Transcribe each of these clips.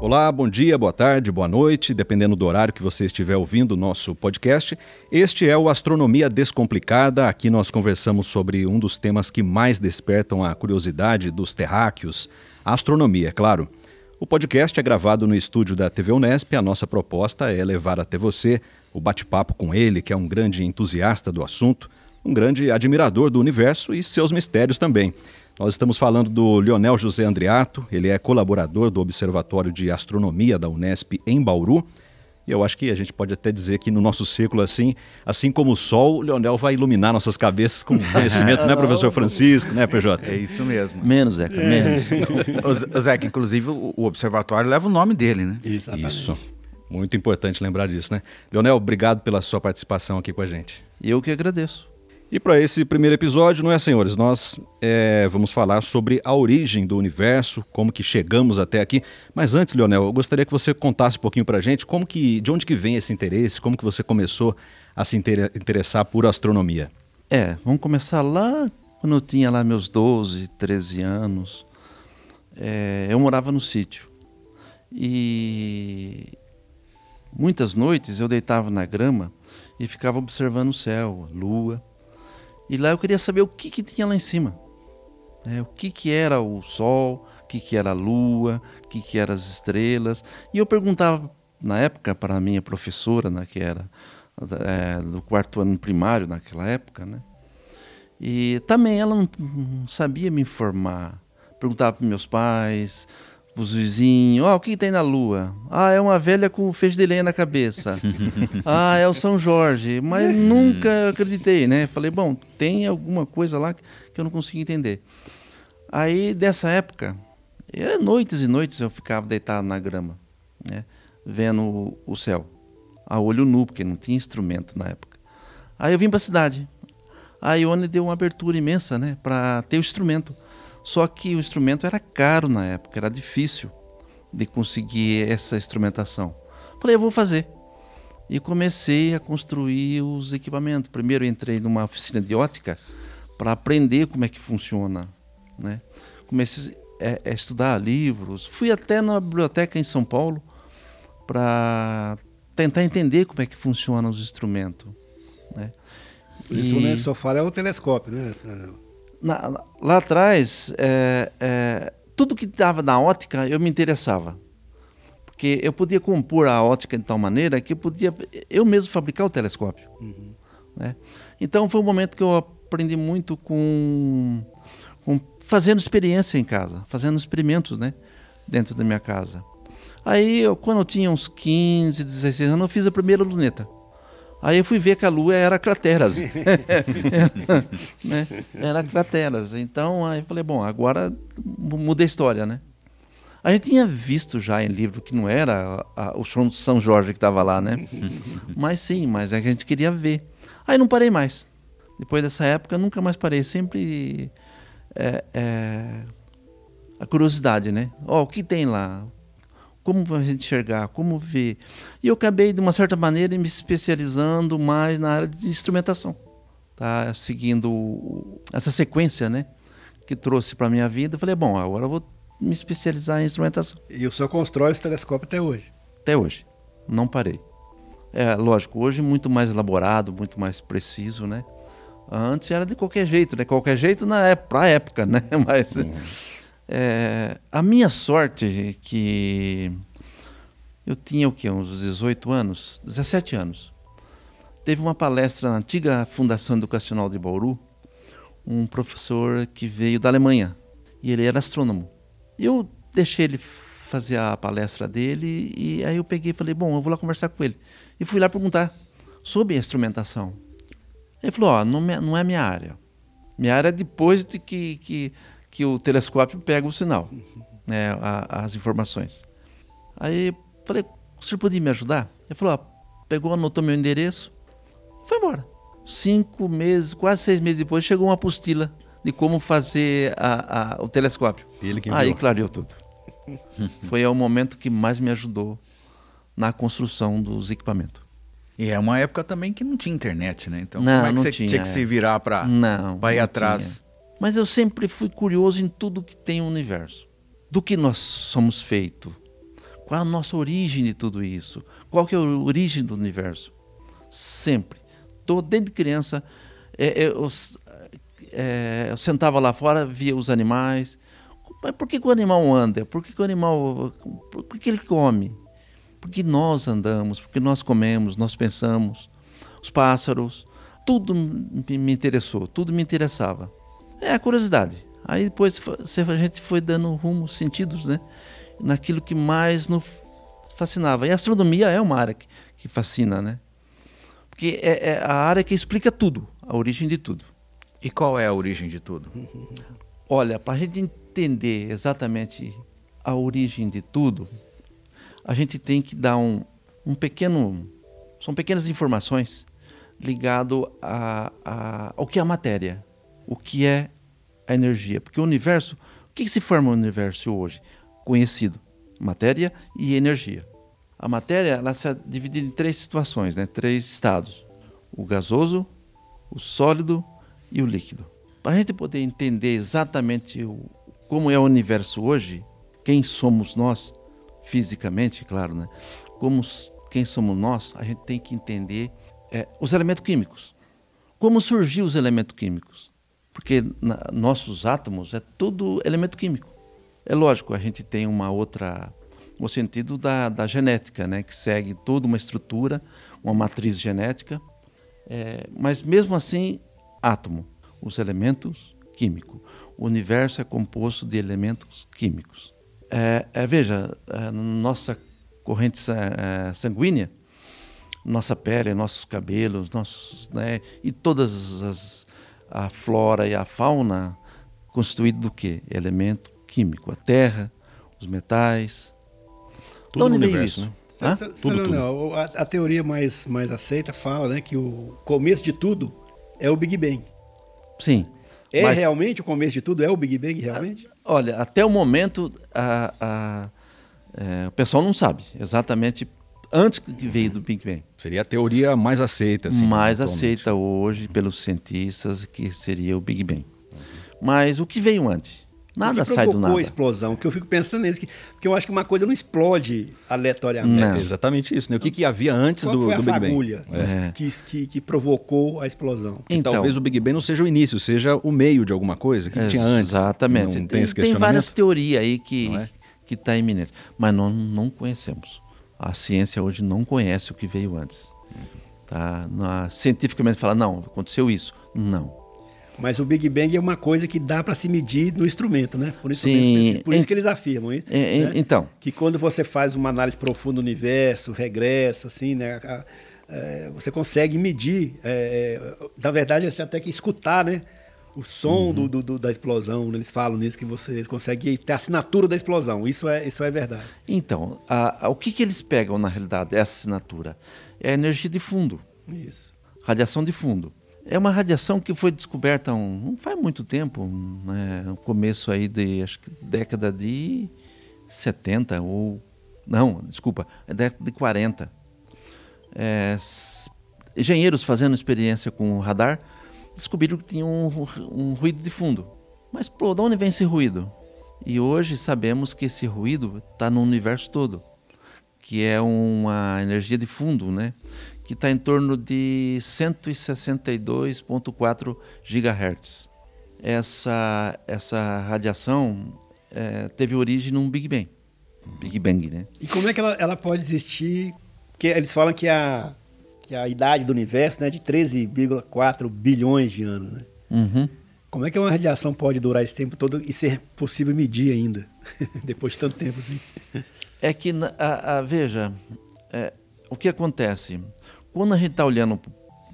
Olá, bom dia, boa tarde, boa noite, dependendo do horário que você estiver ouvindo o nosso podcast. Este é o Astronomia Descomplicada. Aqui nós conversamos sobre um dos temas que mais despertam a curiosidade dos terráqueos, a astronomia, é claro. O podcast é gravado no estúdio da TV Unesp. A nossa proposta é levar até você o bate-papo com ele, que é um grande entusiasta do assunto, um grande admirador do universo e seus mistérios também. Nós estamos falando do Leonel José Andriato, ele é colaborador do Observatório de Astronomia da Unesp em Bauru. E eu acho que a gente pode até dizer que no nosso círculo, assim, assim como o Sol, o Leonel vai iluminar nossas cabeças com conhecimento, né, professor Francisco, né, PJ? É isso mesmo. Menos, Zeca, menos. o Zeca, inclusive, o observatório leva o nome dele, né? Exatamente. Isso. Muito importante lembrar disso, né? Leonel, obrigado pela sua participação aqui com a gente. Eu que agradeço. E para esse primeiro episódio, não é, senhores? Nós é, vamos falar sobre a origem do universo, como que chegamos até aqui. Mas antes, Leonel, eu gostaria que você contasse um pouquinho para a gente como que, de onde que vem esse interesse, como que você começou a se interessar por astronomia. É, vamos começar lá quando eu tinha lá meus 12, 13 anos. É, eu morava no sítio e muitas noites eu deitava na grama e ficava observando o céu, a lua. E lá eu queria saber o que, que tinha lá em cima. É, o que, que era o Sol, o que, que era a Lua, o que, que eram as estrelas. E eu perguntava, na época, para a minha professora, né, que era é, do quarto ano primário naquela época, né? E também ela não, não sabia me informar. Perguntava para meus pais, os vizinhos, ó, oh, o que tem na lua? Ah, é uma velha com feixe de lenha na cabeça. ah, é o São Jorge. Mas nunca acreditei, né? Falei, bom, tem alguma coisa lá que eu não consigo entender. Aí, dessa época, noites e noites eu ficava deitado na grama, né? Vendo o céu, a olho nu, porque não tinha instrumento na época. Aí eu vim para a cidade. A Ione deu uma abertura imensa, né? Para ter o instrumento. Só que o instrumento era caro na época, era difícil de conseguir essa instrumentação. Falei, eu vou fazer. E comecei a construir os equipamentos. Primeiro entrei numa oficina de ótica para aprender como é que funciona. Né? Comecei a, a estudar livros. Fui até na biblioteca em São Paulo para tentar entender como é que funcionam os instrumentos. Né? O instrumento e... só fala é o telescópio, né? Na, lá atrás, é, é, tudo que estava na ótica eu me interessava. Porque eu podia compor a ótica de tal maneira que eu podia eu mesmo fabricar o telescópio. Uhum. Né? Então foi um momento que eu aprendi muito com, com fazendo experiência em casa, fazendo experimentos né, dentro da minha casa. Aí, eu, quando eu tinha uns 15, 16 anos, eu fiz a primeira luneta. Aí eu fui ver que a Lua era crateras. né? Era crateras. Então, aí eu falei, bom, agora muda a história, né? A gente tinha visto já em livro que não era a, a, o São Jorge que estava lá, né? mas sim, mas é que a gente queria ver. Aí não parei mais. Depois dessa época, nunca mais parei. Sempre é, é, a curiosidade, né? Ó, oh, o que tem lá? Como a gente enxergar, como ver. E eu acabei, de uma certa maneira, me especializando mais na área de instrumentação, tá? seguindo essa sequência né? que trouxe para a minha vida. falei, bom, agora eu vou me especializar em instrumentação. E o senhor constrói esse telescópio até hoje? Até hoje, não parei. É, lógico, hoje muito mais elaborado, muito mais preciso, né? Antes era de qualquer jeito, né? Qualquer jeito na é, pra época, né? Mas... Uhum é, a minha sorte é que eu tinha o que, uns 18 anos, 17 anos. Teve uma palestra na antiga Fundação Educacional de Bauru, um professor que veio da Alemanha e ele era astrônomo. Eu deixei ele fazer a palestra dele e aí eu peguei e falei, bom, eu vou lá conversar com ele. E fui lá perguntar sobre instrumentação. Ele falou, ó, oh, não, não é minha área. Minha área é depois de que, que que o telescópio pega o sinal, né, a, as informações. Aí falei, o senhor podia me ajudar? Ele falou, ó, pegou, anotou meu endereço e foi embora. Cinco meses, quase seis meses depois, chegou uma apostila de como fazer a, a, o telescópio. Aí clareou tudo. foi o momento que mais me ajudou na construção dos equipamentos. E é uma época também que não tinha internet, né? Então, não, como é que você tinha, tinha que se virar para ir atrás? Tinha. Mas eu sempre fui curioso em tudo que tem o universo. Do que nós somos feitos. Qual a nossa origem de tudo isso? Qual que é a origem do universo? Sempre. Tô, desde criança, é, eu, é, eu sentava lá fora, via os animais. Mas por que, que o animal anda? Por que, que o animal. Por que ele come? Porque nós andamos, porque nós comemos, nós pensamos. Os pássaros, tudo me interessou, tudo me interessava. É a curiosidade. Aí depois a gente foi dando rumo, sentidos, né? Naquilo que mais nos fascinava. E a astronomia é uma área que, que fascina, né? Porque é, é, a área que explica tudo, a origem de tudo. E qual é a origem de tudo? Olha, para a gente entender exatamente a origem de tudo, a gente tem que dar um, um pequeno. São pequenas informações ligado a, a, ao que é a matéria, o que é a energia. Porque o universo, o que, se forma o universo hoje? Conhecido, matéria e energia. A matéria ela se divide em três situações, né? três estados: o gasoso, o sólido e o líquido. Para a gente poder entender exatamente o, como é o universo hoje, quem somos nós, fisicamente, claro, né? Como quem somos nós, a gente tem que entender é, os elementos químicos. Como surgiu os elementos químicos? Porque na, nossos átomos é tudo elemento químico. É lógico, a gente tem uma outra no sentido da, da genética, né, que segue toda uma estrutura, uma matriz genética, é, mas mesmo assim, átomo, os elementos químicos. O universo é composto de elementos químicos. É, é, veja, é, nossa corrente é, sanguínea, nossa pele, nossos cabelos, nossos, né, e todas as a flora e a fauna constituído do que? Elemento químico, a terra, os metais. Tudo no universo, isso? Né? Tudo, tudo. Não, a, a, teoria mais, mais aceita fala né, que o começo de tudo é o Big Bang. Sim. É mas... realmente o começo de tudo? É o Big Bang realmente? Olha, até o momento a, a, é, o pessoal não sabe exatamente antes que veio do Big Bang. Seria a teoria mais aceita. Assim, mais aceita hoje pelos cientistas, que seria o Big Bang. Mas o que veio antes? Nada sai do nada. a explosão? Que eu fico pensando nisso, que, porque eu acho que uma coisa não explode aleatoriamente. Não. É exatamente isso. Né? O que, que havia antes Qual do, foi do Big Bang? É. Que, que, que, provocou a explosão. Então, talvez o Big Bang não seja o início, seja o meio de alguma coisa que é, tinha antes. Exatamente. Não tem, tem, tem várias teorias aí que é? está iminente, mas nós não conhecemos. A ciência hoje não conhece o que veio antes. Tá? Na, cientificamente fala, não, aconteceu isso. Não. Mas o Big Bang é uma coisa que dá para se medir no instrumento, né? Por isso, Sim, por isso que eles afirmam isso. né? Então. Que quando você faz uma análise profunda do universo, regressa, assim, né? A, é, você consegue medir, é, na verdade, você até que escutar, né? O som uhum. do, do, da explosão, né? eles falam nisso que você consegue ter a assinatura da explosão. Isso é, isso é verdade. Então, a, a, o que, que eles pegam na realidade, essa assinatura? É a energia de fundo. Isso. Radiação de fundo. É uma radiação que foi descoberta um, não faz muito tempo, né? no começo aí de, acho que década de 70 ou não, desculpa, é década de 40. É, engenheiros fazendo experiência com o radar descobriram que tinha um, um ruído de fundo. Mas pô, de onde vem esse ruído? E hoje sabemos que esse ruído está no universo todo, que é uma energia de fundo, né? que está em torno de 162,4 GHz. Essa, essa radiação é, teve origem num Big Bang. Big Bang, né? E como é que ela, ela pode existir? Que eles falam que a, que a idade do universo né, é de 13,4 bilhões de anos. Né? Uhum. Como é que uma radiação pode durar esse tempo todo e ser possível medir ainda, depois de tanto tempo assim? É que, a, a veja, é, o que acontece? Quando a gente está olhando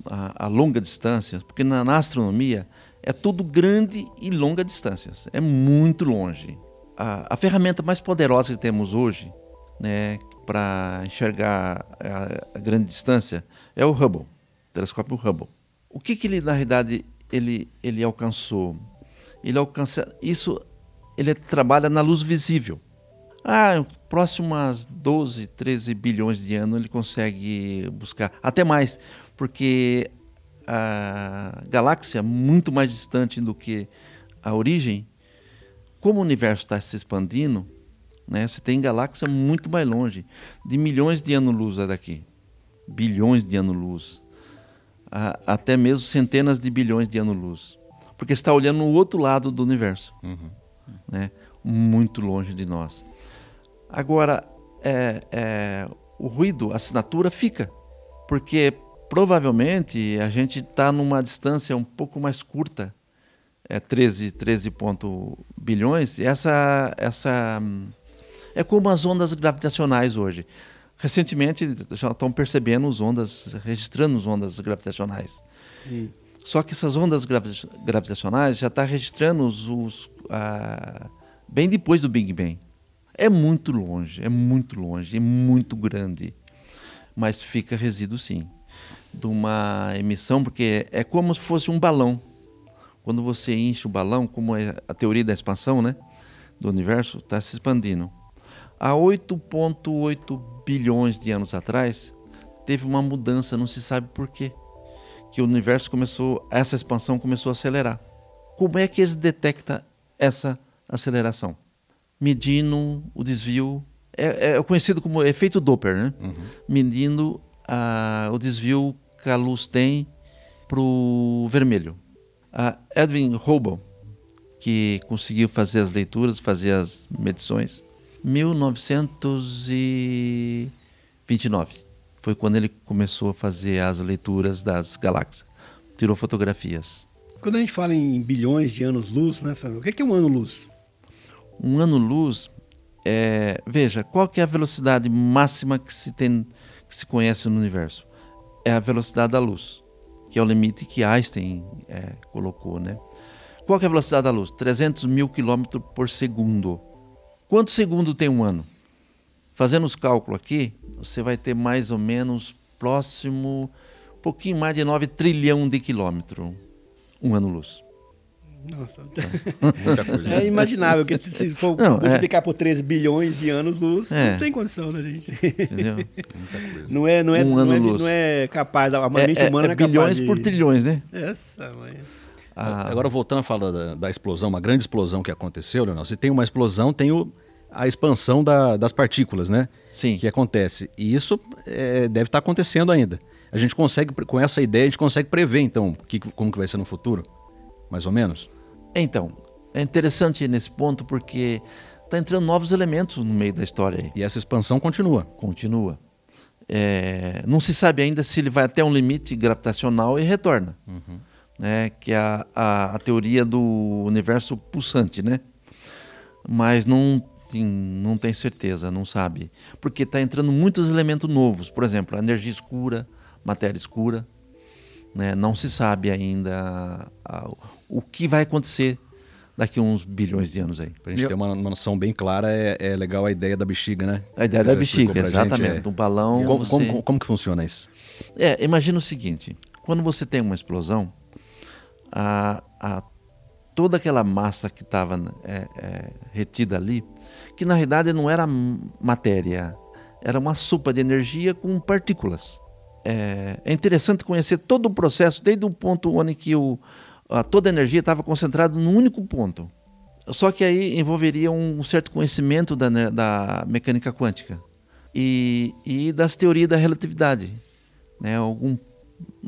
a, a, longa distância, porque na, na, astronomia é tudo grande e longa distâncias, é muito longe. A, a ferramenta mais poderosa que temos hoje, né, para enxergar a, grande distância, é o Hubble, o telescópio Hubble. O que, que ele na realidade ele, ele alcançou? Ele alcança isso, ele trabalha na luz visível. Ah, próximas 12, 13 bilhões de anos ele consegue buscar, até mais, porque a galáxia, muito mais distante do que a origem, como o universo está se expandindo, Né? Você tem galáxia muito mais longe, de milhões de anos-luz daqui, bilhões de anos-luz, até mesmo centenas de bilhões de anos-luz, porque está olhando no outro lado do universo, uhum. né? muito longe de nós. Agora, é, é, o ruído, a assinatura fica, porque provavelmente a gente está numa distância um pouco mais curta, é 13, 13 ponto bilhões, e essa, essa é como as ondas gravitacionais hoje. Recentemente já estão percebendo as ondas, registrando as ondas gravitacionais. Só que essas ondas gravitacionais já estão tá registrando os, os bem depois do Big Bang. É muito longe, é muito longe, é muito grande. Mas fica resíduo sim. De uma emissão, porque é como se fosse um balão. Quando você enche o balão, como é a teoria da expansão né, do universo, está se expandindo. Há 8,8 bilhões de anos atrás, teve uma mudança, não se sabe por quê. Que o universo começou, essa expansão começou a acelerar. Como é que eles detectam essa aceleração? medindo o desvio. É, é conhecido como efeito Doppler, né? Uhum. Medindo a, o desvio que a luz tem para o vermelho. A Edwin Hubble, que conseguiu fazer as leituras, fazer as medições, 1929 foi quando ele começou a fazer as leituras das galáxias. Tirou fotografias. Quando a gente fala em bilhões de anos-luz, né, o que é um ano-luz? Um ano-luz, é, veja, qual que é a velocidade máxima que se, tem, que se conhece no universo? É a velocidade da luz, que é o limite que Einstein é, colocou, né? Qual que é a velocidade da luz? 300 mil quilômetros por segundo. Quanto segundo tem um ano? Fazendo os cálculos aqui, você vai ter mais ou menos próximo, um pouquinho mais de 9 trilhão de quilômetros, um ano-luz. Nossa, muita coisa. É imaginável que se for não, multiplicar é... por 13 bilhões de anos luz, é. não tem condição da gente. Entendeu? Não é, não é, um não, é, não é capaz, a mente é, humana é, é bilhões de... por trilhões, né? Essa, mãe. Ah. Agora voltando a falar da, da, explosão, uma grande explosão que aconteceu, Leonel. Se tem uma explosão, tem o, a expansão da, das partículas, né? Sim. Que acontece. E isso é, deve estar acontecendo ainda. A gente consegue, com essa ideia, a gente consegue prever, então, que, como que vai ser no futuro? Mais ou menos? Então, é interessante nesse ponto porque está entrando novos elementos no meio da história. Aí. E essa expansão continua? Continua. É, não se sabe ainda se ele vai até um limite gravitacional e retorna. Uhum. Né, que é a, a, a, teoria do universo pulsante, né? Mas não tem, não tem certeza, não sabe. Porque está entrando muitos elementos novos. Por exemplo, a energia escura, matéria escura. Né? Não se sabe ainda a, o que vai acontecer daqui a uns bilhões de anos aí. Para a gente ter uma, uma, noção bem clara, é, é, legal a ideia da bexiga, né? A ideia Você da bexiga, exatamente. Gente, é... Do balão. Como, você... como, como, que funciona isso? É, imagina o seguinte: quando você tem uma explosão, a, a toda aquela massa que estava é, é, retida ali, que na realidade não era matéria, era uma sopa de energia com partículas. É, é interessante conhecer todo o processo, desde o ponto onde que o, a, toda a energia estava concentrada num único ponto. Só que aí envolveria um certo conhecimento da, né, da mecânica quântica e, e das teorias da relatividade, né? Algum,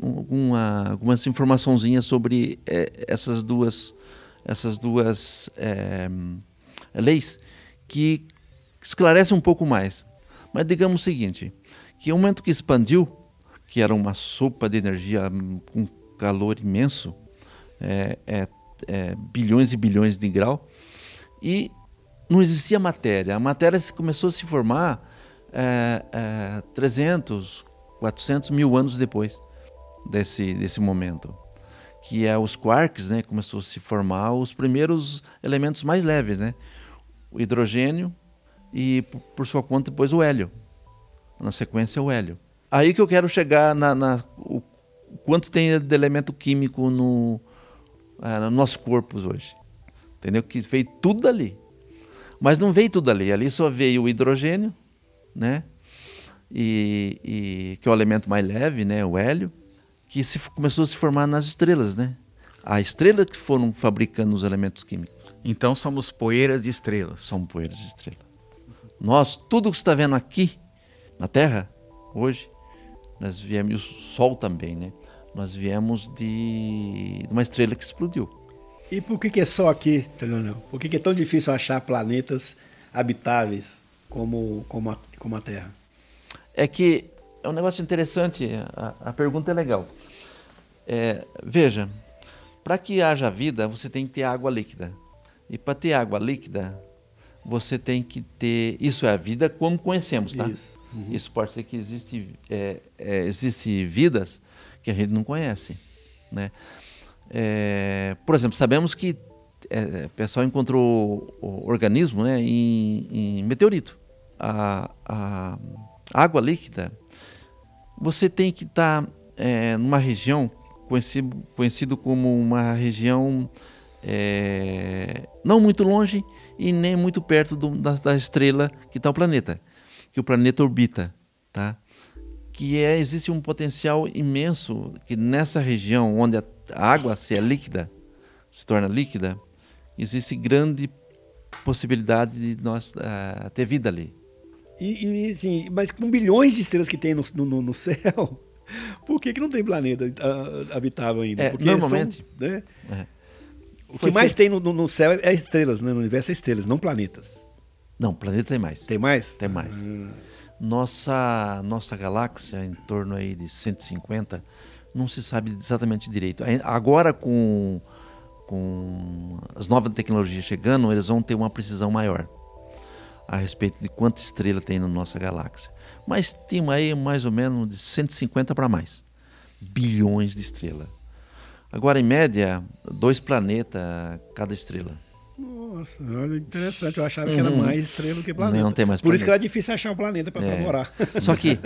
alguma, algumas informaçõezinhas sobre é, essas duas, essas duas é, leis que esclarecem um pouco mais. Mas digamos o seguinte, que o momento que expandiu, que era uma sopa de energia com calor imenso, é, é, é, bilhões e bilhões de grau, e não existia matéria. A matéria começou a se formar é, 300, é, 400 mil anos depois desse, desse momento. Que é os quarks, né? Começou a se formar os primeiros elementos mais leves, né? O hidrogênio e, por sua conta, depois o hélio. Na sequência, o hélio. Aí que eu quero chegar na, na o quanto tem de elemento químico no, ah, nos nossos corpos hoje. Entendeu? Que veio tudo dali. Mas não veio tudo ali. Ali só veio o hidrogênio, né? E, e que é o elemento mais leve, né? O hélio, que se, começou a se formar nas estrelas, né? A estrela que foram fabricando os elementos químicos. Então somos poeiras de estrelas. Somos poeiras de estrelas. Nós, tudo que você está vendo aqui na Terra, hoje, nós viemos, e o Sol também, né? Nós viemos de, de uma estrela que explodiu. E por que, que é só aqui, Leonel? Por que, que é tão difícil achar planetas habitáveis como, como, a, como a Terra? É que é um negócio interessante, a, a pergunta é legal. É, veja, para que haja vida, você tem que ter água líquida. E para ter água líquida, você tem que ter. Isso é a vida como conhecemos, tá? Isso. Uhum. Isso pode ser que existe, é, é, existe vidas que a gente não conhece, né? É, por exemplo, sabemos que é, o pessoal encontrou o organismo né, em, em meteorito. A, a, água líquida, você tem que estar tá, é, numa região conhecido, conhecido como uma região é, não muito longe e nem muito perto do, da, da, estrela que está o planeta, que o planeta orbita, tá? Que é existe um potencial imenso que nessa região onde a água se é líquida, se torna líquida, existe grande possibilidade de nós uh, ter vida ali. E, e assim, mas com bilhões de estrelas que tem no, no, no céu, por que, que não tem planeta uh, habitável ainda? É, Porque normalmente. São, né? é. O que mais tem no, no, céu é estrelas, né? no universo é estrelas, não planetas. Não, planeta tem mais. Tem mais? Tem mais. Hum. Nossa, nossa galáxia, em torno aí de 150, não se sabe exatamente direito. Agora, com, com as novas tecnologias chegando, eles vão ter uma precisão maior a respeito de quanta estrela tem na nossa galáxia. Mas tem aí mais ou menos de 150 para mais bilhões de estrelas. Agora, em média, dois planetas cada estrela. Nossa, olha, interessante. Eu achava que era uhum. mais estrela do que planeta. Não tem mais Por planeta. isso que era difícil achar um planeta para é. morar. Só que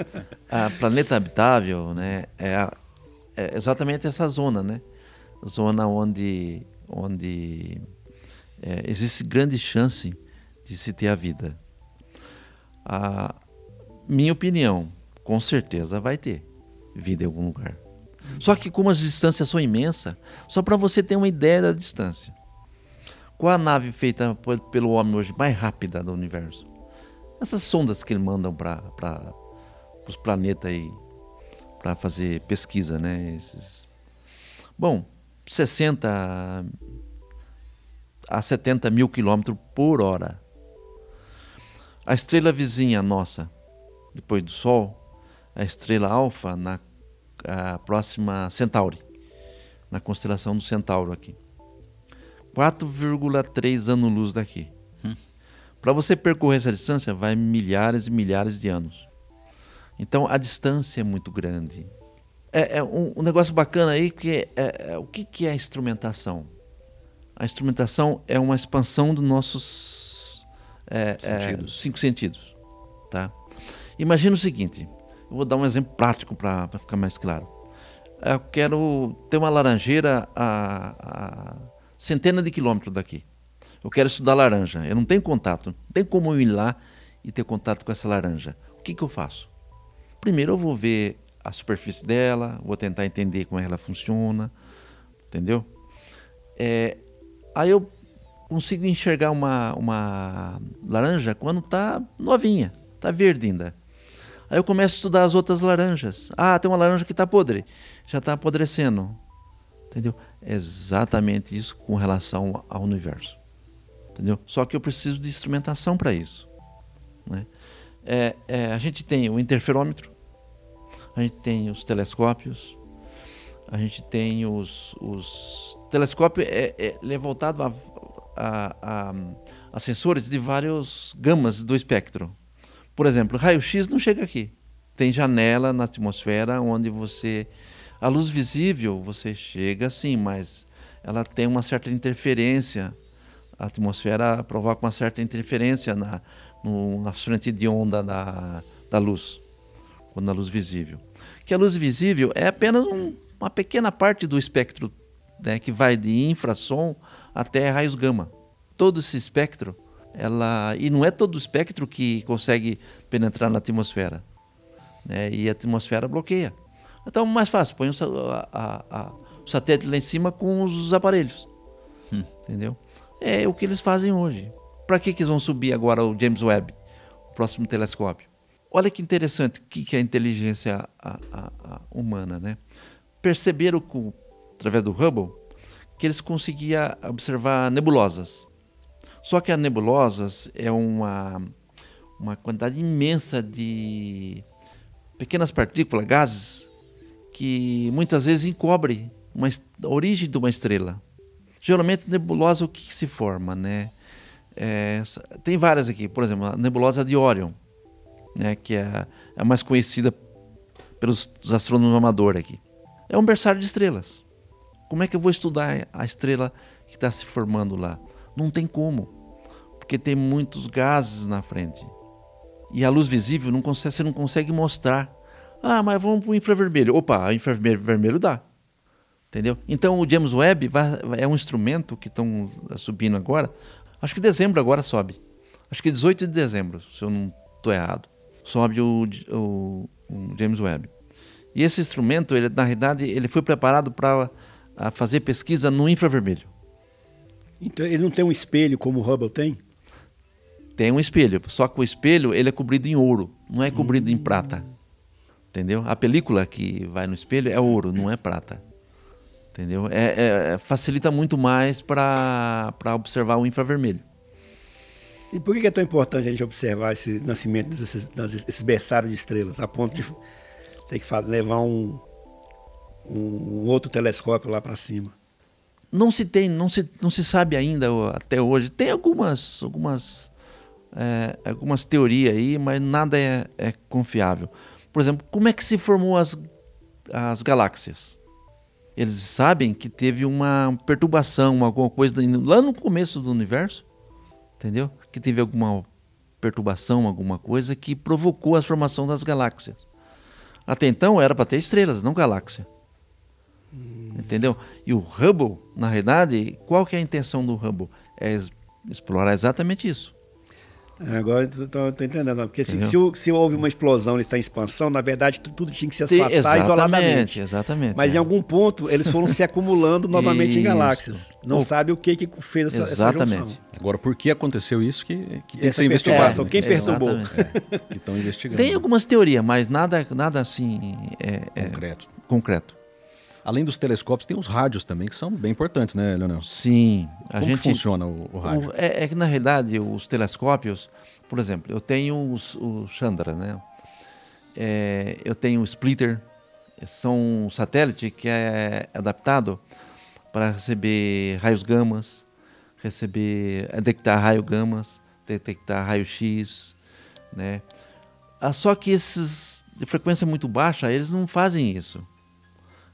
a planeta habitável né, é, a, é, exatamente essa zona, né? Zona onde, onde é, existe grande chance de se ter a vida. A minha opinião, com certeza vai ter vida em algum lugar. Só que como as distâncias são imensas, só para você ter uma ideia da distância. Qual a nave feita pelo homem hoje mais rápida do universo? Essas sondas que ele mandam para os planetas aí para fazer pesquisa, né? Esses... Bom, 60 a 70 mil quilômetros por hora. A estrela vizinha nossa, depois do Sol, a estrela Alfa, na a próxima Centauri, na constelação do Centauro aqui. 4,3 anos-luz daqui. Hum. Para você percorrer essa distância, vai milhares e milhares de anos. Então a distância é muito grande. É, é um, um, negócio bacana aí que é, é, é, o que, que é a instrumentação? A instrumentação é uma expansão dos nossos é, é, sentidos. cinco sentidos. Tá? Imagina o seguinte: eu vou dar um exemplo prático para ficar mais claro. Eu quero ter uma laranjeira a, a centenas de quilômetros daqui. Eu quero estudar laranja. Eu não tenho contato. Não tem como eu ir lá e ter contato com essa laranja. O que, que eu faço? Primeiro eu vou ver a superfície dela, vou tentar entender como ela funciona, entendeu? É, aí eu consigo enxergar uma, uma laranja quando está novinha, está verde ainda. Aí eu começo a estudar as outras laranjas. Ah, tem uma laranja que está podre, já está apodrecendo. Entendeu? É exatamente isso com relação ao universo. Entendeu? Só que eu preciso de instrumentação para isso. Né? É, é, a gente tem o interferômetro, a gente tem os telescópios, a gente tem os. os... telescópio é, é, é voltado a, a, a, a sensores de várias gamas do espectro. Por exemplo, raio-x não chega aqui. Tem janela na atmosfera onde você. A luz visível você chega sim, mas ela tem uma certa interferência. A atmosfera provoca uma certa interferência na, no, na frente de onda da, da luz, quando a luz visível. Que a luz visível é apenas um, uma pequena parte do espectro né, que vai de infrassom até raios gama. Todo esse espectro ela e não é todo o espectro que consegue penetrar na atmosfera, né? E a atmosfera bloqueia. Então, mais fácil, põe o, a, a, o satélite lá em cima com os aparelhos, hum. entendeu? É o que eles fazem hoje. Para que, que eles vão subir agora o James Webb, próximo telescópio. Olha que interessante o que é a inteligência a, a, a humana, né? Perceberam com, através do Hubble que eles conseguiam observar nebulosas. Só que as nebulosas é uma, uma quantidade imensa de pequenas partículas, gases, que muitas vezes encobre uma, a origem de uma estrela. Geralmente, nebulosa, o que, se forma? Né? É, tem várias aqui, por exemplo, a nebulosa de Orion, né, que é a mais conhecida pelos astrônomos amadores aqui. É um berçário de estrelas. Como é que eu vou estudar a estrela que está se formando lá? Não tem como, porque tem muitos gases na frente. E a luz visível não consegue, você não consegue mostrar. Ah, mas vamos para o infravermelho. Opa, o infravermelho dá. Entendeu? Então o James Webb vai, é um instrumento que estão subindo agora. Acho que dezembro agora sobe. Acho que 18 de dezembro, se eu não estou errado. Sobe o, o, o, James Webb. E esse instrumento, ele, na realidade, ele foi preparado para fazer pesquisa no infravermelho. Então ele não tem um espelho como o Hubble tem? Tem um espelho, só que o espelho ele é cobrido em ouro, não é cobrido hum. em prata. Entendeu? A película que vai no espelho é ouro, não é prata. Entendeu? É, é, facilita muito mais para observar o infravermelho. E por que é tão importante a gente observar esse nascimento desses, desses berçários de estrelas, a ponto de ter que levar um, um outro telescópio lá para cima? Não se tem, não se, não se sabe ainda até hoje. Tem algumas, algumas, é, algumas teorias aí, mas nada é, é confiável. Por exemplo, como é que se formou as, as galáxias? Eles sabem que teve uma perturbação, alguma coisa lá no começo do universo, entendeu? Que teve alguma perturbação, alguma coisa que provocou a formação das galáxias. Até então era para ter estrelas, não galáxia. Entendeu? E o Hubble, na realidade, qual que é a intenção do Hubble? É explorar exatamente isso. É, agora estou entendendo, porque se, se, se, houve uma explosão e está em expansão, na verdade tudo tinha que se afastar exatamente, isoladamente. Exatamente. Mas é. em algum ponto eles foram se acumulando novamente em galáxias. Não ou, sabe o que, que fez essa, exatamente. essa junção. Agora, por que aconteceu isso que, que tem que ser investigado. Quem perturbou? É, que estão investigando. Tem algumas teorias, mas nada, nada assim é, é concreto. concreto. Além dos telescópios, tem os rádios também, que são bem importantes, né, Leonel? Sim. A Como gente, funciona o, o rádio? É, é, que, na realidade, os telescópios, por exemplo, eu tenho os, o Chandra, né? É, eu tenho o Splitter, são um satélite que é adaptado para receber raios gamas, receber, detectar raio gamas, detectar raio X, né? Ah, só que esses de frequência muito baixa, eles não fazem isso.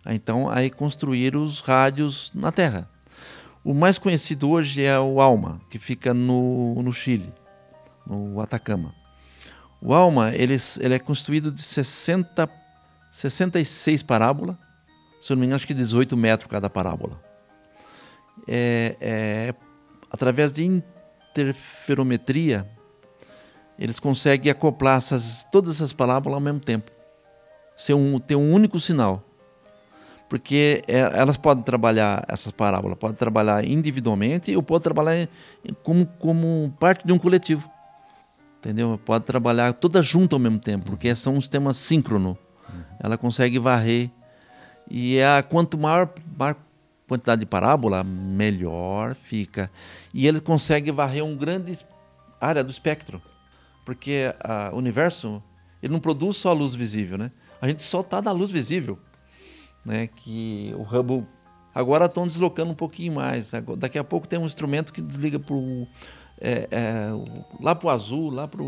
Então, aí construíram os rádios na Terra. O mais conhecido hoje é o ALMA, que fica no, no Chile, no Atacama. O ALMA ele, ele é construído de 60, 66 parábolas, se eu não me engano, acho que 18 metros cada parábola. É, é, através de interferometria, eles conseguem acoplar essas, todas essas parábolas ao mesmo tempo. Ser um, ter um único sinal porque é, elas podem trabalhar essas parábolas, podem trabalhar individualmente ou podem trabalhar como, como parte de um coletivo. Entendeu? Pode trabalhar todas juntas ao mesmo tempo, porque são um sistema síncrono. Ela consegue varrer. E é, quanto maior, maior quantidade de parábola, melhor fica. E ele consegue varrer uma grande área do espectro. Porque o universo ele não produz só a luz visível, né? A gente só está na luz visível né, que o Hubble agora estão deslocando um pouquinho mais. Daqui a pouco tem um instrumento que desliga pro, é, é, lá para o azul, lá para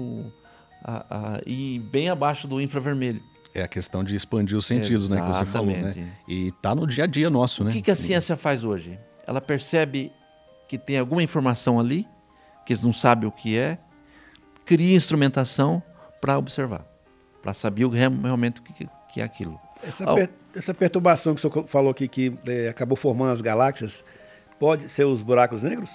e bem abaixo do infravermelho. É a questão de expandir os sentidos, né, que você falou, né? E está no dia a dia nosso, o né? O que, que a ciência faz hoje? Ela percebe que tem alguma informação ali, que eles não sabem o que é, cria instrumentação para observar, para saber realmente o que, que é aquilo. Essa, per, essa perturbação que o senhor falou aqui, que é, acabou formando as galáxias, pode ser os buracos negros?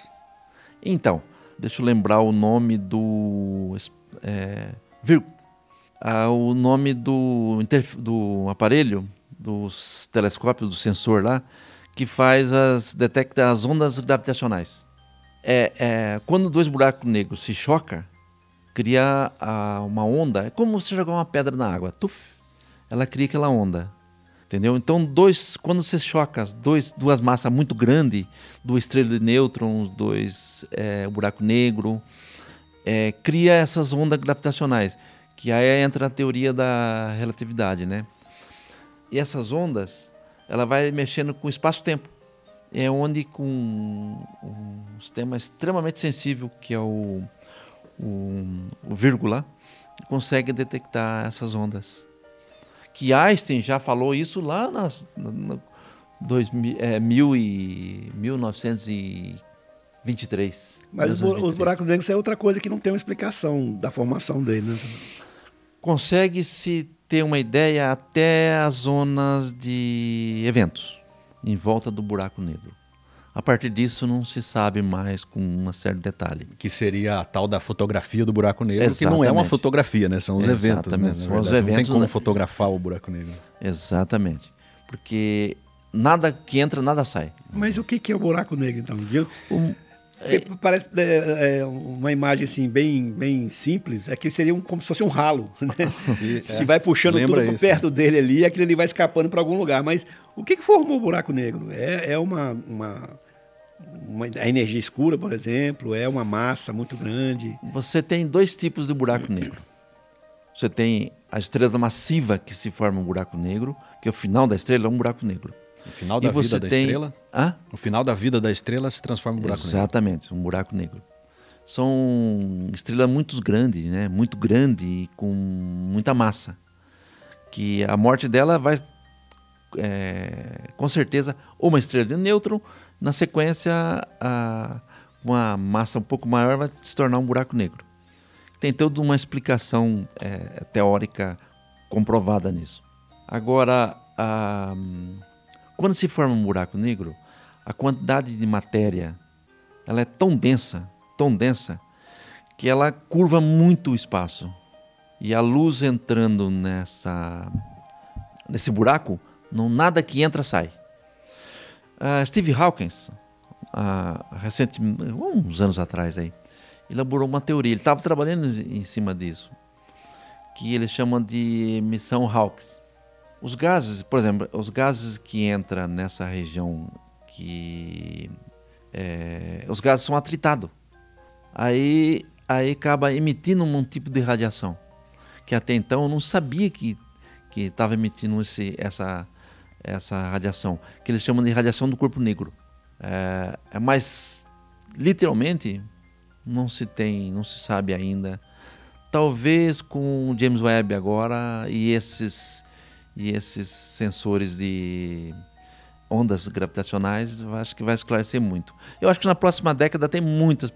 Então, deixa eu lembrar o nome do. É, vir, ah, o nome do, do aparelho, dos telescópios, do sensor lá, que faz as. detecta as ondas gravitacionais. É, é, quando dois buracos negros se chocam, cria a, uma onda. É como você jogar uma pedra na água. Tuf, ela cria aquela onda. Entendeu? Então, dois, quando você choca dois, duas massas muito grandes, duas estrelas de nêutrons, dois é, buraco negro, é, cria essas ondas gravitacionais, que aí entra a teoria da relatividade, né? E essas ondas, ela vai mexendo com o espaço-tempo. É onde com um sistema extremamente sensível, que é o, o, o vírgula, consegue detectar essas ondas que Einstein já falou isso lá nas no, dois, é, mil e, 1923. Mas 1923. os buracos negros é outra coisa que não tem uma explicação da formação dele. Né? Consegue-se ter uma ideia até as zonas de eventos em volta do buraco negro. A partir disso não se sabe mais com uma certo detalhe. Que seria a tal da fotografia do buraco negro, Exatamente. que não é uma fotografia, né? São os Exatamente. eventos, né? São os eventos, não tem como né? fotografar o buraco negro. Exatamente. Porque nada que entra, nada sai. Mas o que é o buraco negro, então? Um, é, parece é, é, uma imagem assim bem, bem simples, é que seria um, como se fosse um ralo, né? E, que vai puxando tudo por perto dele ali, e aquele ali vai escapando para algum lugar. Mas o que, que formou o buraco negro? É, é uma, uma uma, a energia escura, por exemplo, é uma massa muito grande. Você tem dois tipos de buraco negro. Você tem a estrela massiva que se forma um buraco negro, que é o final da estrela é um buraco negro. O final da vida da tem... estrela? Hã? O final da vida da estrela se transforma em um buraco Exatamente, negro. Exatamente, um buraco negro. São estrelas muito grandes, né? Muito grande e com muita massa. Que a morte dela vai, é, com certeza, ou uma estrela de nêutron na sequência, a, uma massa um pouco maior vai se tornar um buraco negro. Tem toda uma explicação é, teórica comprovada nisso. Agora, a, quando se forma um buraco negro, a quantidade de matéria ela é tão densa, tão densa, que ela curva muito o espaço. E a luz entrando nessa nesse buraco, não nada que entra sai. Uh, Steve Hawkins, uh, recente, uns anos atrás aí, elaborou uma teoria. Ele estava trabalhando em cima disso, que eles chamam de missão Hawkins. Os gases, por exemplo, os gases que entram nessa região que é, os gases são atritados, aí aí acaba emitindo um tipo de radiação que até então eu não sabia que que estava emitindo esse, essa essa radiação, que eles chamam de radiação do corpo negro. É, é mas literalmente não se tem, não se sabe ainda. Talvez com o James Webb agora e esses e esses sensores de ondas gravitacionais, acho que vai esclarecer muito. Eu acho que na próxima década tem muitas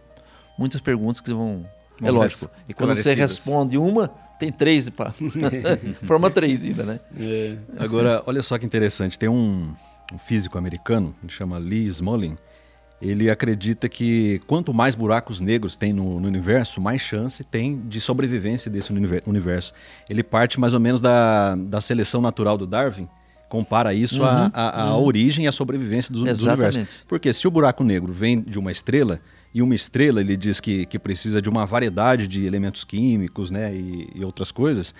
muitas perguntas que vão é lógico. E quando você responde uma, tem três para. Forma três ainda, né? É. Agora, olha só que interessante. Tem um, um físico americano, que chama Lee Smolin. Ele acredita que quanto mais buracos negros tem no, no, universo, mais chance tem de sobrevivência desse universo. Ele parte mais ou menos da, da seleção natural do Darwin, compara isso à uhum, uhum. origem e à sobrevivência do, do universo. Porque se o buraco negro vem de uma estrela, e uma estrela ele diz que, que precisa de uma variedade de elementos químicos né, e, e outras coisas.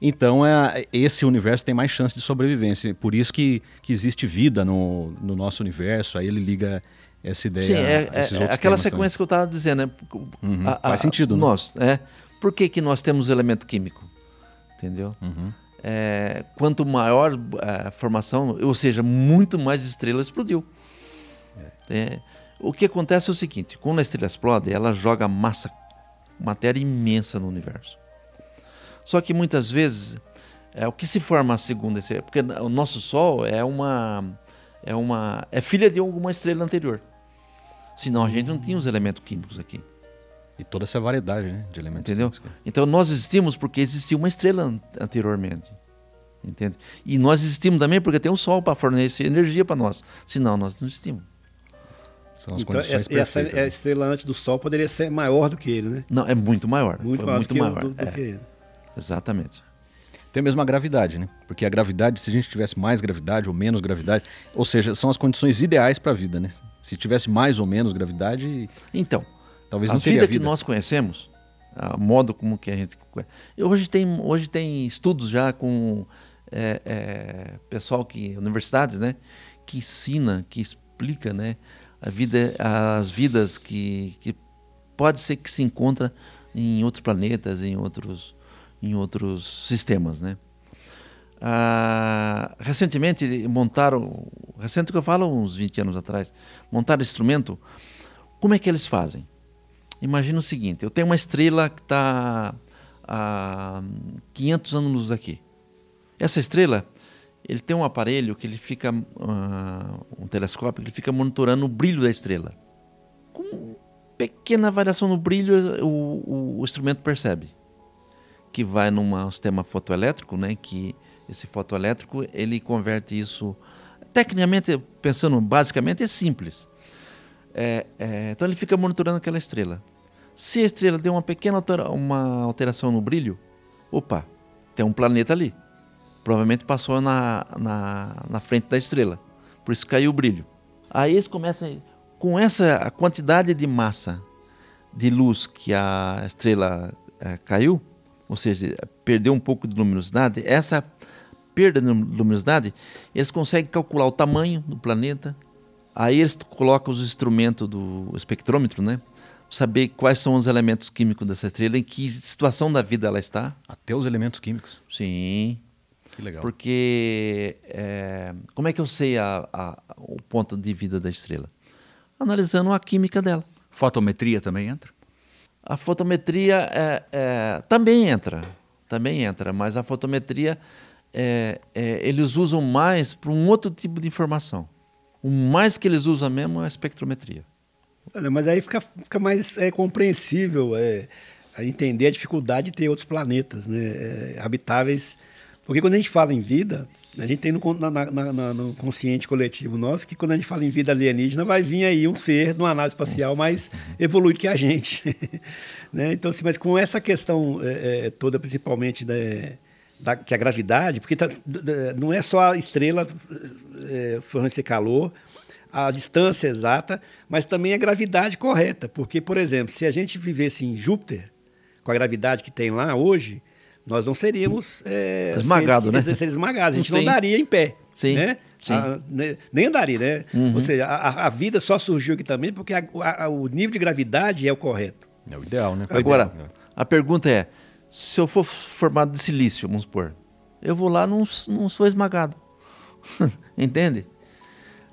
Então é, esse universo tem mais chance de sobrevivência. Por isso que, que existe vida no, no nosso universo. Aí ele liga essa ideia. Sim, é, é, é aquela sequência também. que eu estava dizendo. Né? Uhum, a, a, faz sentido. Né? Nós, é. Por que, que nós temos elemento químico? Entendeu? Uhum. É, quanto maior a formação, ou seja, muito mais estrelas explodiu. É. o que acontece é o seguinte: quando a estrela explode, ela joga massa, matéria imensa no universo. Só que muitas vezes, é, o que se forma a segunda estrela? Porque o nosso Sol é uma, é uma, é filha de alguma estrela anterior. Senão a gente não tinha os elementos químicos aqui. E toda essa variedade né, de elementos Entendeu? químicos. Então nós existimos porque existia uma estrela anteriormente. Entende? E nós existimos também porque tem o Sol para fornecer energia para nós. Senão nós não existimos. São as então, condições essa, essa né? estrela antes do Sol poderia ser maior do que ele, né? Não, é muito maior. Muito Foi maior muito do, maior. Do, do é. que ele. Exatamente. Tem mesmo a gravidade, né? Porque a gravidade, se a gente tivesse mais gravidade ou menos gravidade, ou seja, são as condições ideais para a vida, né? Se tivesse mais ou menos gravidade, então, talvez não teria vida, vida que nós conhecemos, a modo como que a gente hoje tem hoje tem estudos já com é, é, pessoal que universidades né que ensina que explica né a vida as vidas que, que pode ser que se encontra em outros planetas em outros em outros sistemas né? Ah, recentemente montaram recente que eu falo uns 20 anos atrás montaram instrumento. Como é que eles fazem? Imagina o seguinte: eu tenho uma estrela que está a 500 anos aqui. Essa estrela, ele tem um aparelho que ele fica, uh, um telescópio, que ele fica monitorando o brilho da estrela. Com pequena variação no brilho, o, o, o instrumento percebe que vai num sistema fotoelétrico, né? Que esse fotoelétrico ele converte isso, tecnicamente pensando basicamente é simples é, é, então ele fica monitorando aquela estrela. Se a estrela deu uma pequena altera uma alteração no brilho, opa, tem um planeta ali. Provavelmente passou na, na, na frente da estrela. Por isso caiu o brilho. Aí eles começam, com essa quantidade de massa de luz que a estrela é, caiu, ou seja, perdeu um pouco de luminosidade, essa perda de luminosidade, eles conseguem calcular o tamanho do planeta, Aí eles colocam os instrumentos do espectrômetro, né? Saber quais são os elementos químicos dessa estrela, em que situação da vida ela está. Até os elementos químicos. Sim. Que legal. Porque é, como é que eu sei a, a, o ponto de vida da estrela? Analisando a química dela. Fotometria também entra? A fotometria é, é, também entra, também entra, mas a fotometria é, é, eles usam mais para um outro tipo de informação. O mais que eles usam mesmo é a espectrometria. Olha, mas aí fica, fica mais é, compreensível é, a entender a dificuldade de ter outros planetas né, é, habitáveis. Porque quando a gente fala em vida, a gente tem no, na, na, no, consciente coletivo nosso que quando a gente fala em vida alienígena, vai vir aí um ser numa nave espacial mais evoluído que a gente. né? Então, assim, mas com essa questão é, é toda, principalmente né, da, que a gravidade, porque tá, não é só a estrela é, fornecer calor, a distância exata, mas também a gravidade correta. Porque, por exemplo, se a gente vivesse em Júpiter, com a gravidade que tem lá hoje, nós não seríamos é, esmagados, né? Seres esmagados, a gente Sim. não daria em pé. Sim. Né? Sim. A, né, nem andaria, né? Uhum. Ou seja, a, a, vida só surgiu aqui também porque a, o nível de gravidade é o correto. É o ideal, né? É Agora, ideal. a pergunta é: se eu for formado de silício, vamos supor, eu vou lá não, não sou esmagado. Entende?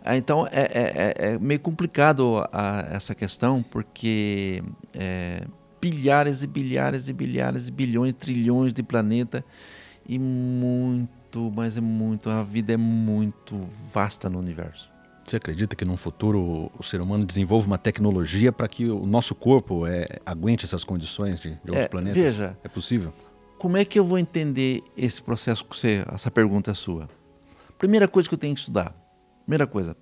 Ah, então é, é, é, é, meio complicado a, essa questão, porque é, bilhares e bilhares e bilhares e bilhões, trilhões de planeta e muito, mas é muito, a vida é muito vasta no universo. Você acredita que num futuro o ser humano desenvolva uma tecnologia para que o nosso corpo é, aguente essas condições de, de outros é, planetas? Veja, é possível? Como é que eu vou entender esse processo que você, essa pergunta é sua? Primeira coisa que eu tenho que estudar, primeira coisa,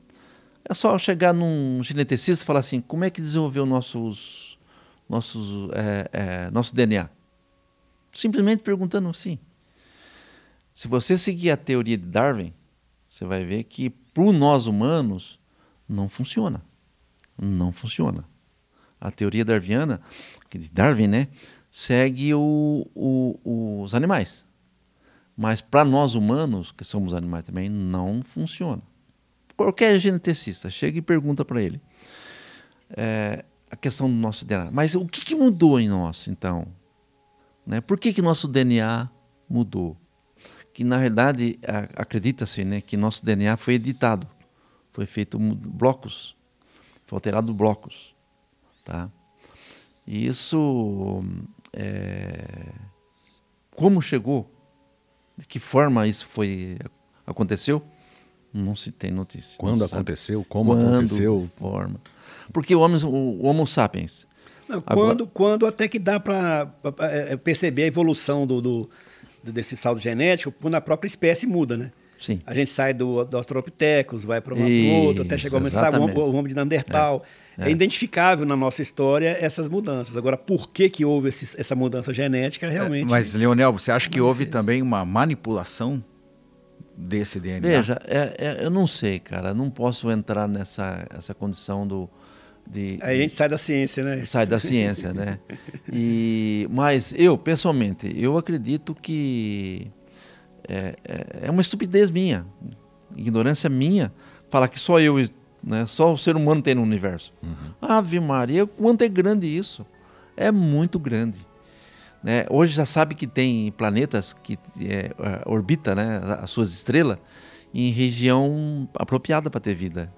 é só chegar num geneticista e falar assim, como é que desenvolveu nossos, nossos, é, é, nosso DNA? Simplesmente perguntando assim. Se você seguir a teoria de Darwin, você vai ver que para nós humanos não funciona. Não funciona. A teoria darwiniana, de Darwin, né, segue o, o, os animais. Mas para nós humanos, que somos animais também, não funciona. Qualquer geneticista chega e pergunta para ele é, a questão do nosso DNA. Mas o que, que mudou em nós, então? Né? Por que, que nosso DNA mudou? que na realidade acredita-se né, que nosso DNA foi editado, foi feito blocos, foi alterado blocos, tá? E isso, é, como chegou, de que forma isso foi aconteceu, não se tem notícia. Quando aconteceu, como Quando, aconteceu, forma, porque o Homo, o homo sapiens. Não, quando, Agora, quando até que dá para é, perceber a evolução do, do desse saldo genético, quando a própria espécie muda, né? Sim. A gente sai do, do Australopithecus, vai para um outro, até chegar a o, o homem de Neandertal. É, é. é, identificável na nossa história essas mudanças. Agora, por que, que houve esse, essa mudança genética, realmente... É, mas, Leonel, você acha que houve também uma manipulação desse DNA? Veja, é, é, eu não sei, cara. Não posso entrar nessa essa condição do, de, Aí a gente sai da ciência, né? sai da ciência, né? E, mas eu, pessoalmente, eu acredito que é, é, é uma estupidez minha, ignorância minha, falar que só eu, né, só o ser humano tem no universo. Ave Maria, quanto é grande isso? É muito grande. Né? Hoje já sabe que tem planetas que é, é, orbita né, as suas estrelas em região apropriada para ter vida.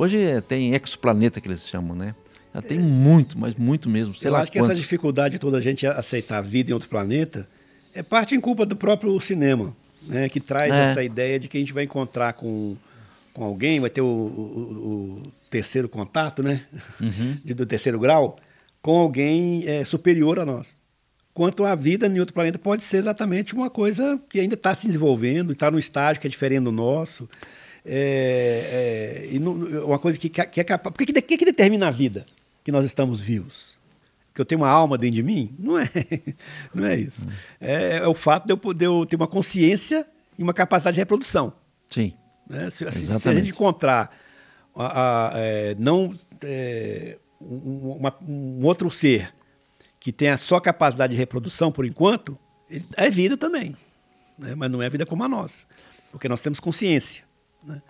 Hoje é, tem exoplaneta que eles chamam, né? Já tem muito, mas muito mesmo. Sei Eu lá acho que essa dificuldade de toda a gente aceitar a vida em outro planeta é parte em culpa do próprio cinema, né? Que traz É. essa ideia de que a gente vai encontrar com, com alguém, vai ter o, o- o terceiro contato, né? Uhum. Do terceiro grau, com alguém é, superior a nós. Quanto a vida em outro planeta pode ser exatamente uma coisa que ainda está se desenvolvendo, está num estágio que é diferente do nosso. É, é, e não- uma coisa que, que é capaz. Por que, que, determina a vida? Que nós estamos vivos? Que eu tenho uma alma dentro de mim? Não é, não é isso. É, é o fato de eu poder eu ter uma consciência e uma capacidade de reprodução. Sim. Né? Se, se- se a gente encontrar a- a- é, não, é, um, uma- um outro ser que tenha só capacidade de reprodução por enquanto, é vida também. né? Mas não é vida como a nossa. Porque nós temos consciência. Né?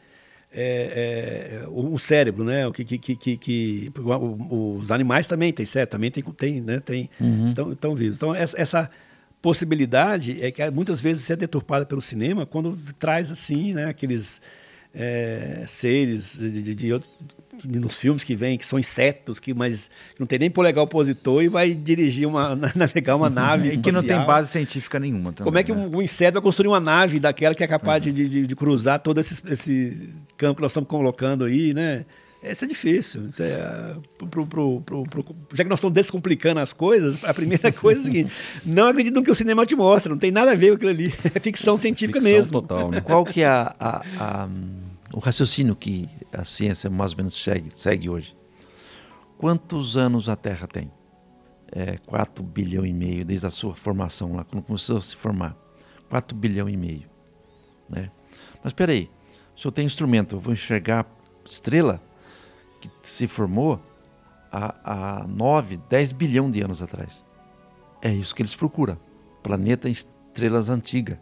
É, é, o, o cérebro, né? O que, que, que, que- o- os animais também têm cérebro, também tem, tem, né? tem estão, estão vivos. Então essa, essa possibilidade é que muitas vezes é deturpada pelo cinema quando traz assim, né? Aqueles é, seres de, de- de- nos filmes que vêm que são insetos que mas não tem nem polegar opositor e vai dirigir uma navegar uma nave E que não tem base científica nenhuma também. Como é que né? um, inseto vai construir uma nave daquela que é capaz de, de- de cruzar todo esse, esse campo que nós estamos colocando aí, né? Isso é difícil. Isso é, pro- pro- pro- pro- já que nós estamos descomplicando as coisas, a primeira coisa é a seguinte: não acredito no que o cinema te mostra, não tem nada a ver com aquilo ali. É ficção científica Ficção mesmo. total, né? Qual que é a- a- a, o raciocínio que a ciência mais ou menos segue, segue hoje? Quantos anos a Terra tem? É 4 bilhão e meio desde a sua formação lá, quando começou a se formar. 4 bilhão e meio. Né? Mas espera aí, se eu tenho instrumento, eu vou enxergar estrela que se formou há, há 9, 10 bilhão de anos atrás. É isso que eles procuram. Planeta estrelas antigas.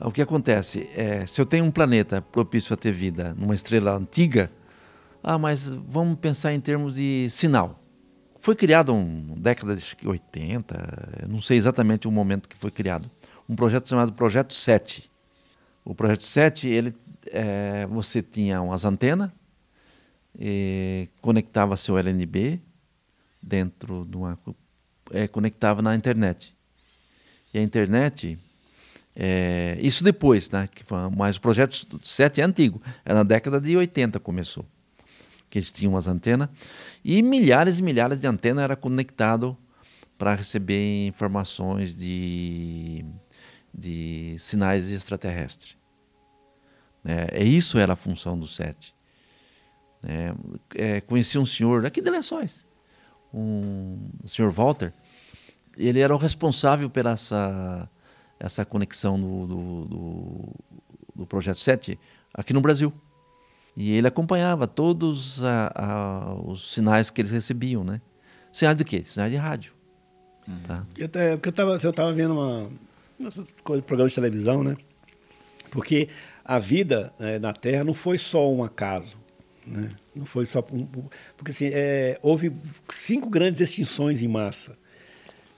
O que acontece? É, se eu tenho um planeta propício a ter vida numa estrela antiga, ah, mas vamos pensar em termos de sinal. Foi criado um década de acho que 80, eu não sei exatamente o momento que foi criado, um projeto chamado Projeto 7. O Projeto 7, ele, é, você tinha umas antenas, conectava seu LNB dentro de uma... é, conectava na internet. E a internet, é, isso depois, né? Mas o projeto 7 é antigo, é na década de 80 começou. Que eles tinham as antenas e milhares e milhares de antenas era conectado para receber informações de, de sinais extraterrestres. Né? É, isso era a função do 7. É, é, conheci um senhor aqui de Lençóis, um o senhor Walter, ele era o responsável por essa, essa conexão do, do, do, do Projeto 7 aqui no Brasil. E ele acompanhava todos a, a, os sinais que eles recebiam, né? Sinais de quê? Sinais de rádio. Tá? Eu, até- porque eu estava eu tava vendo uma, essas coisas, programas de televisão, né? Porque a vida né, na Terra não foi só um acaso. Né? Não foi só. um- porque assim, é, houve cinco grandes extinções em massa.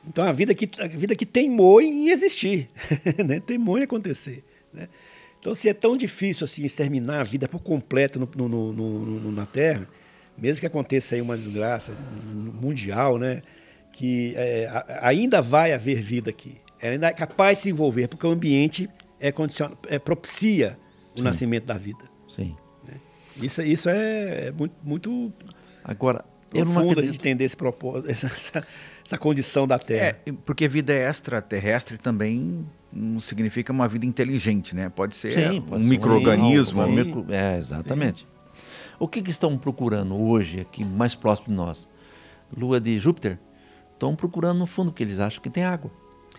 Então a vida que, a vida que teimou em existir, né? teimou em acontecer. Né? Então, se é tão difícil assim exterminar a vida por completo no, no- no- na Terra, mesmo que aconteça aí uma desgraça mundial, né? que é, ainda vai haver vida aqui. Ela ainda é capaz de se desenvolver, porque o ambiente é, condiciona, é propicia o nascimento da vida. Sim. Isso, isso é muito, muito Agora, eu não profundo a gente acredito. entender esse propósito, essa, essa, essa condição da Terra. É, porque vida extraterrestre também não significa uma vida inteligente, né? Pode ser Sim, um micro-organismo. um sim. micro- É, exatamente. O que, que estão procurando hoje, aqui mais próximo de nós? Lua de Júpiter? Estão procurando no fundo, porque eles acham que tem água.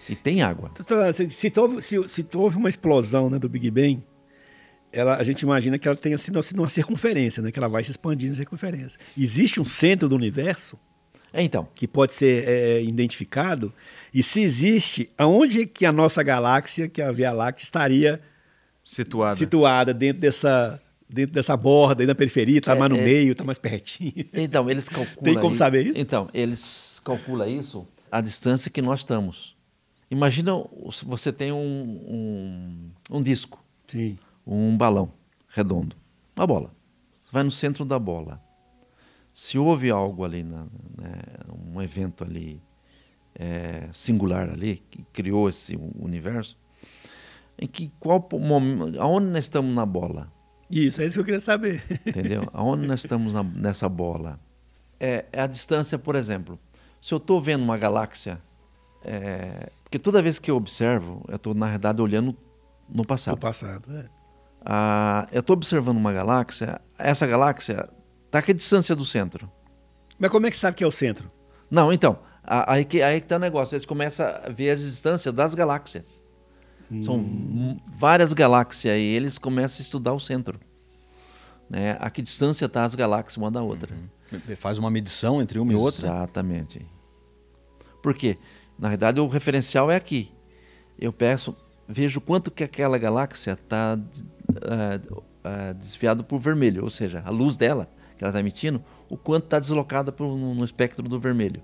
E tem água. Se, se, houve, se, se houve uma explosão né, do Big Bang, ela, a gente imagina que ela tenha sido assim, uma circunferência, né? Que ela vai se expandindo em circunferência. Existe um centro do universo É, então, que pode ser é, identificado e se existe, aonde que a nossa galáxia, que é a Via Láctea, estaria Situada. situada dentro dessa dentro dessa borda, aí na periferia, está É, mais no é- meio, está mais pertinho. então eles calculam. Tem como aí- saber isso? Então, eles calculam isso a distância que nós estamos. Imagina se você tem um, um, um disco, Sim. um balão redondo, uma bola. Você vai no centro da bola. Se houve algo ali, na- né, um evento ali é, singular ali, que criou esse universo, em que qual momento, aonde nós estamos na bola? Isso, é isso que eu queria saber. Entendeu? Aonde nós estamos na- nessa bola? É, é a distância, por exemplo. Se eu estou vendo uma galáxia, é, porque toda vez que eu observo, eu estou, na realidade, olhando no Do passado. passado. é. Ah, eu estou observando uma galáxia, essa galáxia a que distância do centro? Mas como é que sabe que é o centro? Não, então, aí que aí que está o negócio. Eles começam a ver as distâncias das galáxias. São m- várias galáxias e eles começam a estudar o centro. Né? A que distância está as galáxias uma da outra. Faz uma medição entre uma e outra. Exatamente. Por quê? Na verdade, o referencial é aqui. Eu peço, vejo quanto que aquela galáxia está desviada por vermelho, ou seja, a luz dela que ela está emitindo, o quanto está deslocada pro, no, no espectro do vermelho.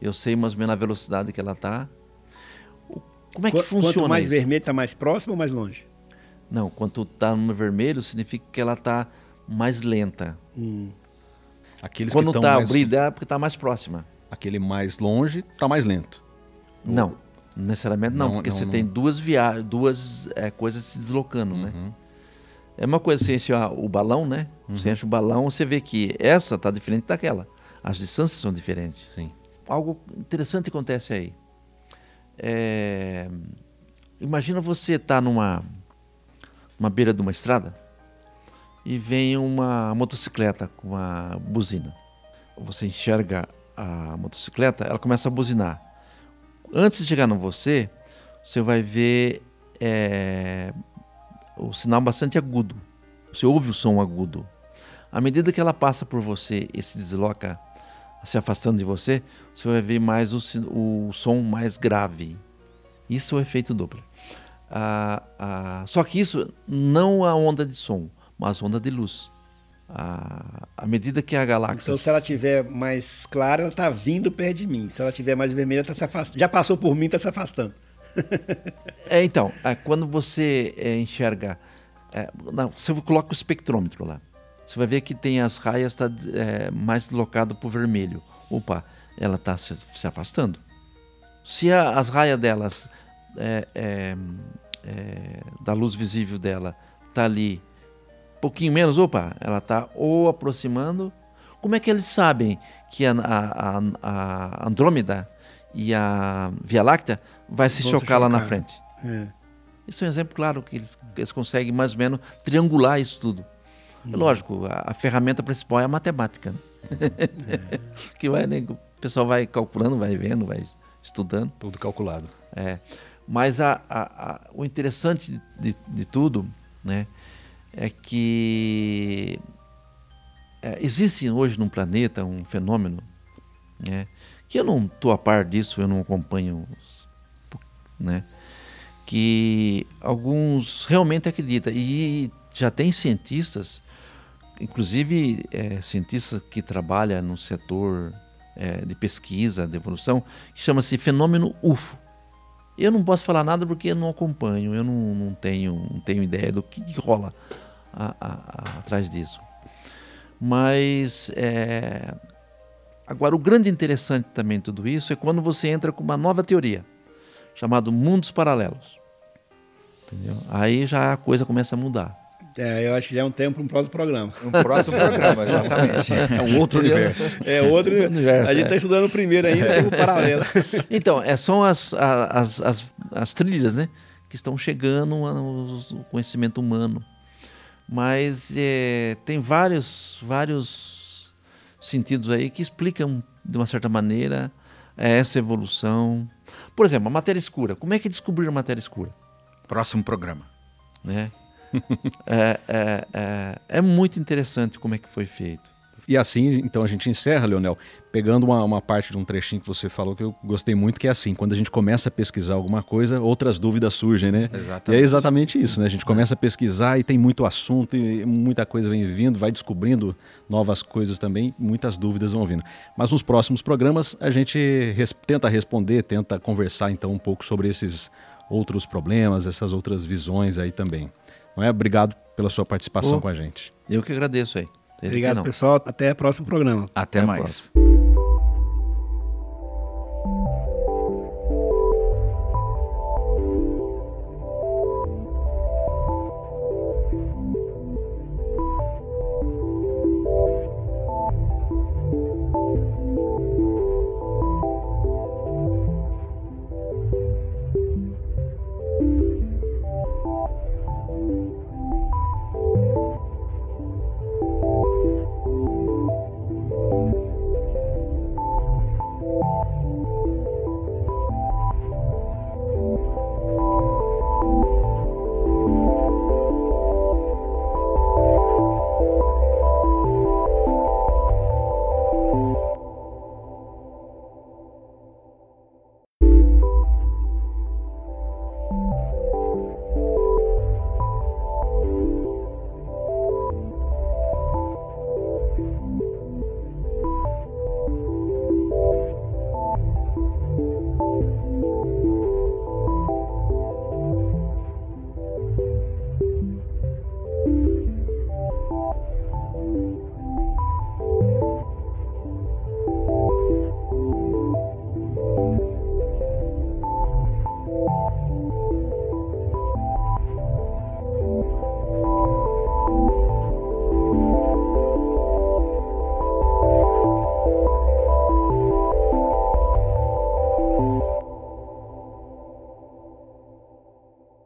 Eu sei mais ou menos a velocidade que ela está. Como é que Qu- funciona Quanto mais isso? vermelho, está mais próximo ou mais longe? Não, quanto está no vermelho, significa que ela está mais lenta. Hum. Aqueles Quando que está estão mais, brilhar, é porque está mais próxima. aquele mais longe está mais lento. Não, necessariamente não, Não, porque não, você não. tem duas via duas é, coisas se deslocando, né? Uhum. É uma coisa, você enche o balão, né? Você enche o balão, você vê que essa está diferente daquela. As distâncias são diferentes. Sim. Algo interessante acontece aí. É, Imagina você estar numa, numa beira de uma estrada e vem uma motocicleta com uma buzina. Você enxerga a motocicleta, ela começa a buzinar. Antes de chegar no você, você vai ver é, o sinal bastante agudo. Você ouve o som agudo. À medida que ela passa por você e se desloca, se afastando de você, você vai ver mais o, o som mais grave. Isso é o efeito Doppler. Ah, ah, só que isso não a onda de som, mas onda de luz. Ah, à medida que a galáxia Então, se ela tiver mais clara, ela está vindo perto de mim. Se ela tiver mais vermelha, está se afastando. Já passou por mim, está se afastando. É, então, é, quando você é, enxerga. é, não, você coloca o espectrômetro lá. Você vai ver que tem as raias tá, é, mais deslocado para o vermelho. Opa, ela está se, se afastando. Se a- as raias delas, é, é, da luz visível dela, está ali um pouquinho menos, opa, ela está ou aproximando. Como é que eles sabem que a- a- a Andrômeda e a Via Láctea vai se Vão se chocar lá na chocar. frente? É. Isso é um exemplo claro que eles, eles conseguem mais ou menos triangular isso tudo. É lógico, a, a ferramenta principal é a matemática. né? que vai, né, o pessoal vai calculando, vai vendo, vai estudando. Tudo calculado. É. Mas a- a- o interessante de, de tudo né, é que é, existe hoje no planeta um fenômeno né, que eu não estou a par disso, eu não acompanho, né, que alguns realmente acreditam. E já tem cientistas, inclusive é, cientistas que trabalham no setor é, de pesquisa, de evolução, que chama-se fenômeno UFO. Eu não posso falar nada porque eu não acompanho, eu não, não tenho, não tenho ideia do que, que rola a- a- a- atrás disso. Mas é, agora o grande interessante também tudo isso é quando você entra com uma nova teoria chamado mundos paralelos. Entendeu? Aí já a coisa começa a mudar. É, eu acho que já é um tempo para um próximo programa. Um próximo programa, exatamente. É um outro universo. É outro. Universo, a gente é. está estudando o primeiro ainda, tem o paralelo. Então, é, são as, as, as, as trilhas né, que estão chegando ao conhecimento humano. Mas é, tem vários, vários sentidos aí que explicam, de uma certa maneira, é, essa evolução. Por exemplo, a matéria escura. Como é que descobriram a matéria escura? Próximo programa. Né? é, é, é, é muito interessante como é que foi feito. E assim, então a gente encerra, Leonel, pegando uma, uma, parte de um trechinho que você falou que eu gostei muito, que é assim, quando a gente começa a pesquisar alguma coisa, outras dúvidas surgem, né? Exatamente. E é exatamente isso, né? A gente começa a pesquisar e tem muito assunto e muita coisa vem vindo, vai descobrindo novas coisas também, muitas dúvidas vão vindo. Mas nos próximos programas a gente res tenta responder, tenta conversar então um pouco sobre esses outros problemas, essas outras visões aí também. Não é? Obrigado pela sua participação oh, com a gente. Eu que agradeço aí. Obrigado, pessoal. Até o próximo programa. Até, Até mais.